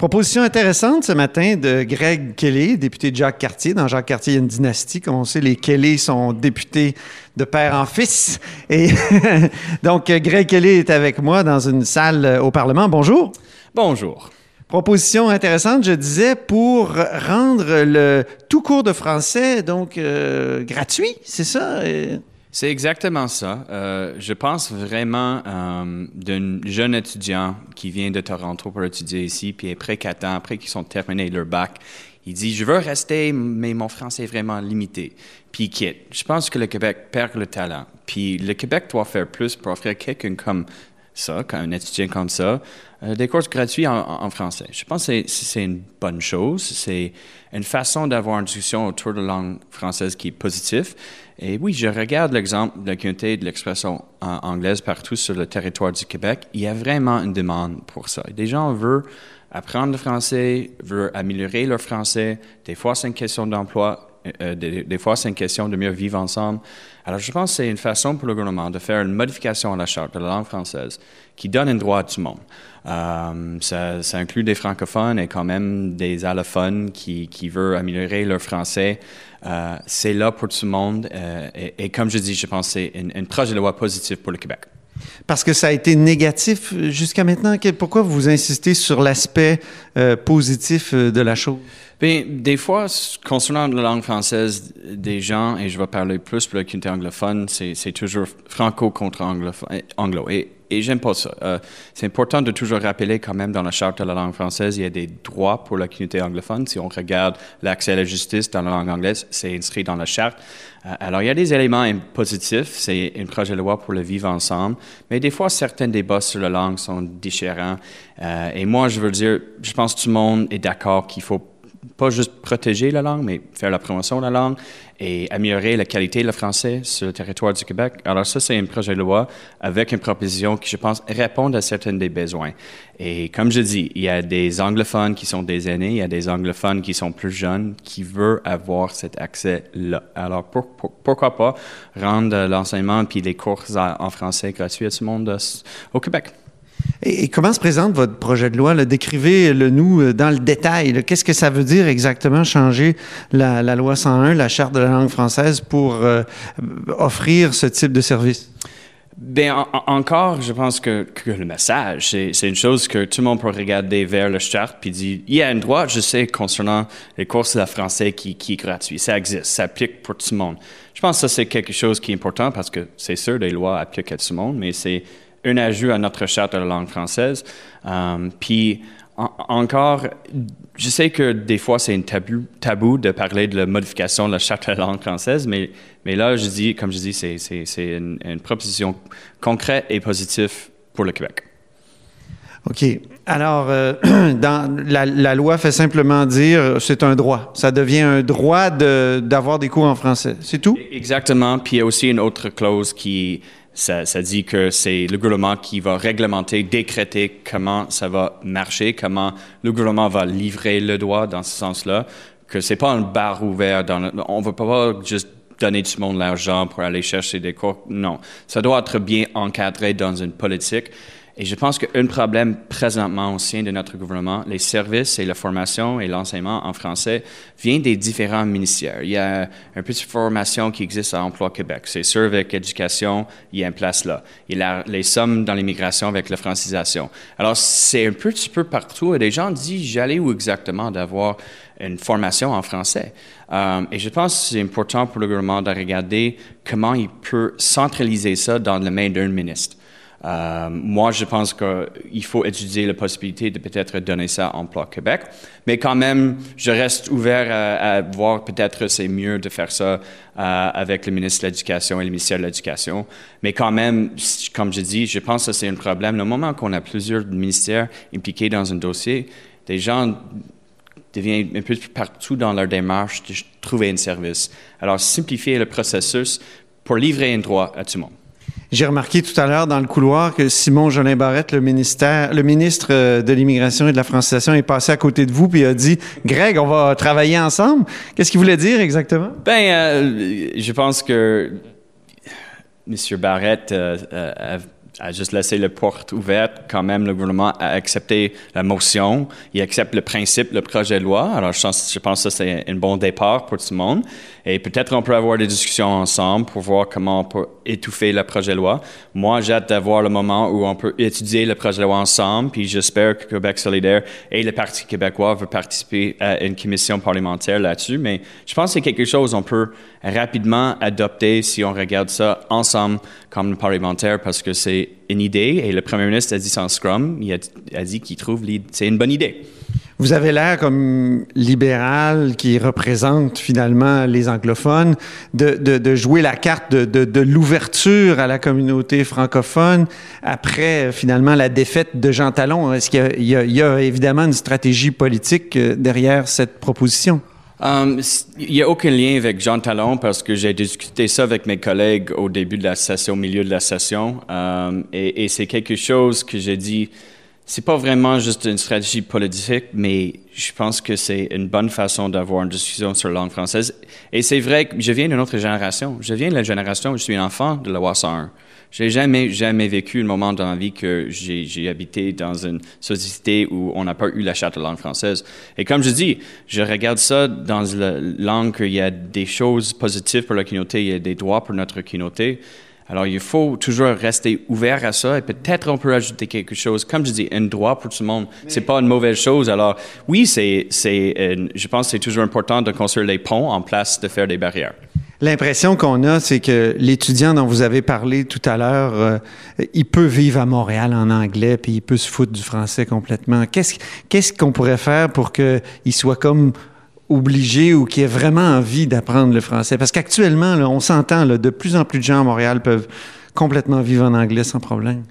Proposition intéressante ce matin de Greg Kelly, député de Jacques Cartier. Dans Jacques Cartier, il y a une dynastie. Comme on sait, les Kelly sont députés de père en fils. Et donc, Greg Kelly est avec moi dans une salle au Parlement. Bonjour. Bonjour. Proposition intéressante, je disais, pour rendre le tout cours de français donc euh, gratuit, c'est ça? C'est exactement ça. Euh, je pense vraiment euh, d'un jeune étudiant qui vient de Toronto pour étudier ici, puis après quatre ans, après qu'ils ont terminé leur bac, il dit Je veux rester, mais mon français est vraiment limité. Puis il quitte. Je pense que le Québec perd le talent. Puis le Québec doit faire plus pour offrir quelqu'un comme ça, un étudiant comme ça, euh, des cours gratuits en, français. Je pense que c'est une bonne chose. C'est une façon d'avoir une discussion autour de la langue française qui est positive. Et oui, je regarde l'exemple de la communauté de l'expression anglaise partout sur le territoire du Québec. Il y a vraiment une demande pour ça. Des gens veulent apprendre le français, veulent améliorer leur français. Des fois, c'est une question d'emploi. Euh, des, fois, c'est une question de mieux vivre ensemble. Alors, je pense que c'est une façon pour le gouvernement de faire une modification à la charte de la langue française qui donne un droit à tout le monde. Euh, ça, inclut des francophones et quand même des allophones qui, veulent améliorer leur français. Euh, c'est là pour tout le monde. Euh, et, comme je dis, je pense que c'est un projet de loi positif pour le Québec. Parce que ça a été négatif jusqu'à maintenant. Pourquoi vous insistez sur l'aspect euh, positif euh, de la chose? Bien, des fois, concernant la langue française, des gens, et je vais parler plus pour la communauté anglophone, c'est toujours franco contre anglo. Et et j'aime pas ça. Euh, c'est important de toujours rappeler quand même dans la charte de la langue française, il y a des droits pour la communauté anglophone. Si on regarde l'accès à la justice dans la langue anglaise, c'est inscrit dans la charte. Euh, alors, il y a des éléments positifs. C'est un projet de loi pour le vivre ensemble. Mais des fois, certains débats sur la langue sont différents. Euh, et moi, je veux dire, je pense que tout le monde est d'accord qu'il faut pas juste protéger la langue, mais faire la promotion de la langue et améliorer la qualité du français sur le territoire du Québec. Alors ça, c'est un projet de loi avec une proposition qui, je pense, répond à certains des besoins. Et comme je dis, il y a des anglophones qui sont des aînés, il y a des anglophones qui sont plus jeunes qui veulent avoir cet accès-là. Alors pourquoi pas rendre l'enseignement puis les cours en français gratuits à tout le monde au Québec? Et, comment se présente votre projet de loi? Décrivez-le nous euh, dans le détail. Qu'est-ce que ça veut dire exactement changer la, loi 101, la charte de la langue française, pour euh, offrir ce type de service? Bien, encore, je pense que, le message, c'est une chose que tout le monde peut regarder vers la charte puis dire, il y a un droit, je sais, concernant les courses de français qui, qui est gratuit. Ça existe, ça applique pour tout le monde. Je pense que ça, c'est quelque chose qui est important parce que c'est sûr, les lois appliquent à tout le monde, mais c'est un ajout à notre charte de la langue française. Euh, puis encore, je sais que des fois c'est un tabou, tabou de parler de la modification de la charte de la langue française, mais, mais là, je dis, comme je dis, c'est, c'est, une, une, proposition concrète et positive pour le Québec. OK. Alors, euh, dans, la, la, loi fait simplement dire c'est un droit. Ça devient un droit de, d'avoir des cours en français. C'est tout? Exactement. Puis il y a aussi une autre clause qui ça, dit que c'est le gouvernement qui va réglementer, décréter comment ça va marcher, comment le gouvernement va livrer le droit dans ce sens-là, que c'est pas un bar ouvert. On ne veut pas juste donner tout le monde l'argent pour aller chercher des cours. Non, ça doit être bien encadré dans une politique. Et je pense qu'un problème présentement au de notre gouvernement, les services et la formation et l'enseignement en français viennent des différents ministères. Il y a une petite formation qui existe à Emploi Québec. C'est sûr avec éducation, il y a une place là. Il y a les sommes dans l'immigration avec la francisation. Alors, c'est un petit peu partout et les gens disent, j'allais où exactement d'avoir une formation en français? Euh, et je pense que c'est important pour le gouvernement de regarder comment il peut centraliser ça dans la main d'un ministre. Euh, moi, je pense qu'il faut étudier la possibilité de peut-être donner ça à Emploi Québec, mais quand même, je reste ouvert à, voir peut-être c'est mieux de faire ça euh, avec le ministre de l'Éducation et le ministère de l'Éducation. Mais quand même, comme je dis, je pense que c'est un problème. Le moment qu'on a plusieurs ministères impliqués dans un dossier, des gens deviennent un peu partout dans leur démarche de trouver un service. Alors, simplifier le processus pour livrer un droit à tout le monde. J'ai remarqué tout à l'heure dans le couloir que Simon Jolin Barrette, le, ministère, le ministre euh, de l'Immigration et de la Francisation, est passé à côté de vous puis a dit Greg, on va travailler ensemble. Qu'est-ce qu'il voulait dire exactement? Ben, euh, je pense que M. Barrette euh, a juste laissé la porte ouverte. Quand même, le gouvernement a accepté la motion. Il accepte le principe, le projet de loi. Alors, je pense, je pense que c'est un bon départ pour tout le monde. Et peut-être on peut avoir des discussions ensemble pour voir comment on peut étouffer le projet de loi. Moi, j'ai hâte d'avoir le moment où on peut étudier le projet de loi ensemble. Puis j'espère que Québec solidaire et le Parti québécois veulent participer à une commission parlementaire là-dessus. Mais je pense que c'est quelque chose qu'on peut rapidement adopter si on regarde ça ensemble comme parlementaire parce que c'est une idée et le premier ministre a dit sans Scrum, il a, dit qu'il trouve c'est une bonne idée. Vous avez l'air comme libéral qui représente finalement les anglophones, de, de, jouer la carte de, de l'ouverture à la communauté francophone après finalement la défaite de Jean Talon. Est-ce qu'il y, y, a évidemment une stratégie politique euh, derrière cette proposition? Um, il n'y a aucun lien avec Jean Talon parce que j'ai discuté ça avec mes collègues au début de la session, au milieu de la session. Um, et, et c'est quelque chose que j'ai dit, c'est pas vraiment juste une stratégie politique, mais je pense que c'est une bonne façon d'avoir une discussion sur la langue française. Et c'est vrai que je viens d'une autre génération. Je viens de la génération où je suis un enfant de la loi 101. J'ai jamais, jamais vécu un moment dans la vie que j'ai habité dans une société où on n'a pas eu la charte de langue française. Et comme je dis, je regarde ça dans la langue qu'il y a des choses positives pour la communauté, il y a des droits pour notre communauté. Alors, il faut toujours rester ouvert à ça et peut-être on peut ajouter quelque chose. Comme je dis, un droit pour tout le monde, c'est pas une mauvaise chose. Alors, oui, c'est, c'est, je pense que c'est toujours important de construire les ponts en place, de faire des barrières. L'impression qu'on a, c'est que l'étudiant dont vous avez parlé tout à l'heure, euh, il peut vivre à Montréal en anglais, puis il peut se foutre du français complètement. Qu'est-ce, qu'est-ce qu'on pourrait faire pour qu'il soit comme obligé ou qu'il ait vraiment envie d'apprendre le français? Parce qu'actuellement, on s'entend, de plus en plus de gens à Montréal peuvent complètement vivre en anglais sans problème.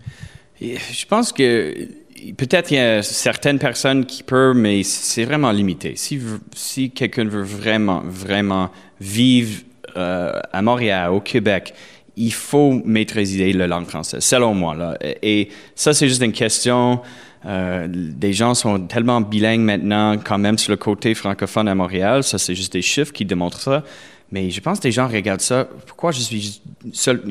Je pense que peut-être il y a certaines personnes qui peuvent, mais c'est vraiment limité. Si, si quelqu'un veut vraiment, vraiment vivre euh, à Montréal, au Québec, il faut maîtriser la langue française, selon moi. Là. Et ça, c'est juste une question. Euh, des gens sont tellement bilingues maintenant, quand même, sur le côté francophone à Montréal. Ça, c'est juste des chiffres qui démontrent ça. Mais je pense que les gens regardent ça. Pourquoi je suis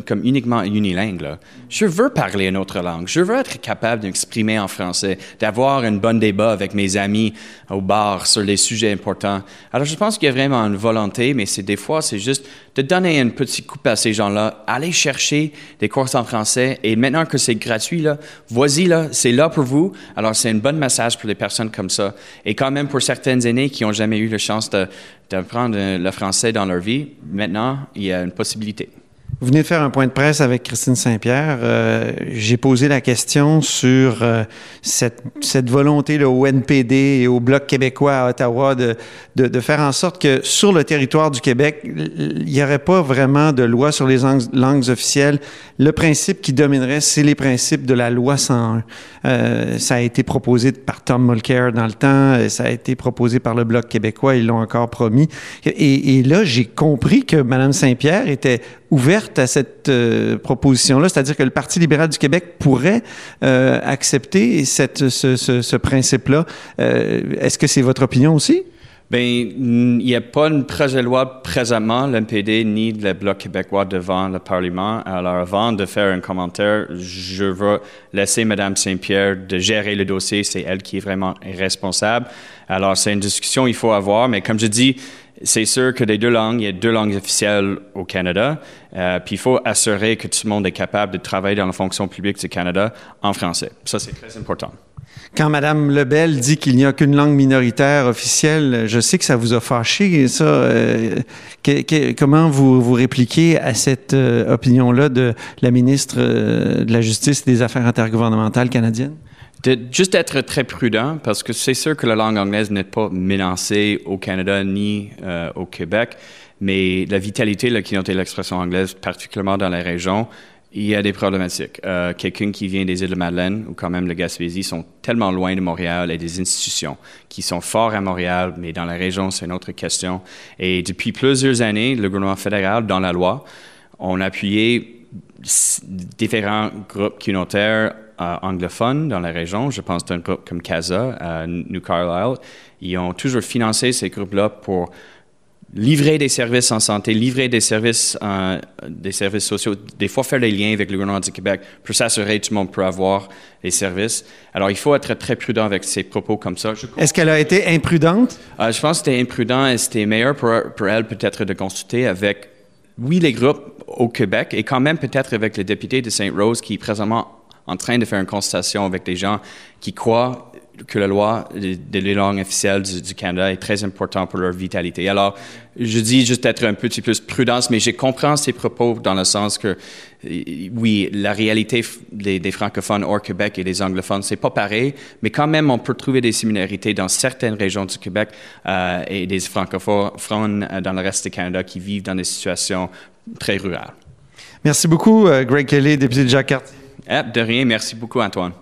comme uniquement unilingue? Je veux parler une autre langue. Je veux être capable d'exprimer en français, d'avoir un bon débat avec mes amis au bar sur les sujets importants. Alors, je pense qu'il y a vraiment une volonté, mais c'est des fois, c'est juste de donner un petit coup à ces gens-là, aller chercher des courses en français. Et maintenant que c'est gratuit, là, voici, là, c'est là pour vous. Alors, c'est un bon message pour des personnes comme ça. Et quand même pour certaines aînées qui n'ont jamais eu la chance d'apprendre le français dans leur vie, maintenant, il y a une possibilité. Vous venez de faire un point de presse avec Christine Saint-Pierre. Euh, j'ai posé la question sur euh, cette, volonté là, au NPD et au Bloc québécois à Ottawa de, faire en sorte que sur le territoire du Québec, il n'y aurait pas vraiment de loi sur les langues, officielles. Le principe qui dominerait, c'est les principes de la loi 101. Euh, ça a été proposé par Tom Mulcair dans le temps, ça a été proposé par le Bloc québécois, ils l'ont encore promis. Et, et là, j'ai compris que Mme Saint-Pierre était ouverte à cette euh, proposition-là, c'est-à-dire que le Parti libéral du Québec pourrait euh, accepter cette, ce, ce, ce principe-là. Euh, est-ce que c'est votre opinion aussi? Bien, il n'y a pas un projet de loi présentement, l'MPD ni le Bloc québécois devant le Parlement. Alors, avant de faire un commentaire, je veux laisser Mme Saint-Pierre de gérer le dossier. C'est elle qui est vraiment responsable. Alors, c'est une discussion qu'il faut avoir, mais comme je dis, c'est sûr que des deux langues, il y a deux langues officielles au Canada, euh, puis il faut assurer que tout le monde est capable de travailler dans la fonction publique du Canada en français. Ça, c'est très important. Quand Mme Lebel dit qu'il n'y a qu'une langue minoritaire officielle, je sais que ça vous a fâché. Ça, euh, comment vous, vous répliquez à cette euh, opinion-là de la ministre de la Justice et des Affaires intergouvernementales canadiennes? De, juste être très prudent parce que c'est sûr que la langue anglaise n'est pas menacée au Canada ni euh, au Québec, mais la vitalité de la communauté de l'expression anglaise, particulièrement dans la région, il y a des problématiques. Euh, Quelqu'un qui vient des îles de Madeleine ou quand même de Gaspésie sont tellement loin de Montréal et des institutions qui sont forts à Montréal, mais dans la région, c'est une autre question. Et depuis plusieurs années, le gouvernement fédéral, dans la loi, on a appuyé différents groupes communautaires euh, anglophones dans la région. Je pense d'un groupe comme CASA à New Carlisle. Ils ont toujours financé ces groupes-là pour livrer des services en santé, livrer des services, euh, des services sociaux, des fois faire des liens avec le gouvernement du Québec pour s'assurer que tout le monde peut avoir les services. Alors, il faut être très prudent avec ces propos comme ça. Est-ce qu'elle a été imprudente? Euh, je pense que c'était imprudent et c'était meilleur pour, pour elle peut-être de consulter avec, oui, les groupes au Québec et quand même peut-être avec le député de Sainte-Rose qui présentement en train de faire une consultation avec des gens qui croient que la loi des langues officielles du, Canada est très importante pour leur vitalité. Alors, je dis juste être un petit peu plus prudence, mais j'ai compris ces propos dans le sens que, oui, la réalité des, francophones hors Québec et des anglophones, c'est pas pareil, mais quand même, on peut trouver des similarités dans certaines régions du Québec euh, et des francophones euh, dans le reste du Canada qui vivent dans des situations très rurales. Merci beaucoup, euh, Greg Kelly, député de Jacques eh, de rien. Merci beaucoup, Antoine.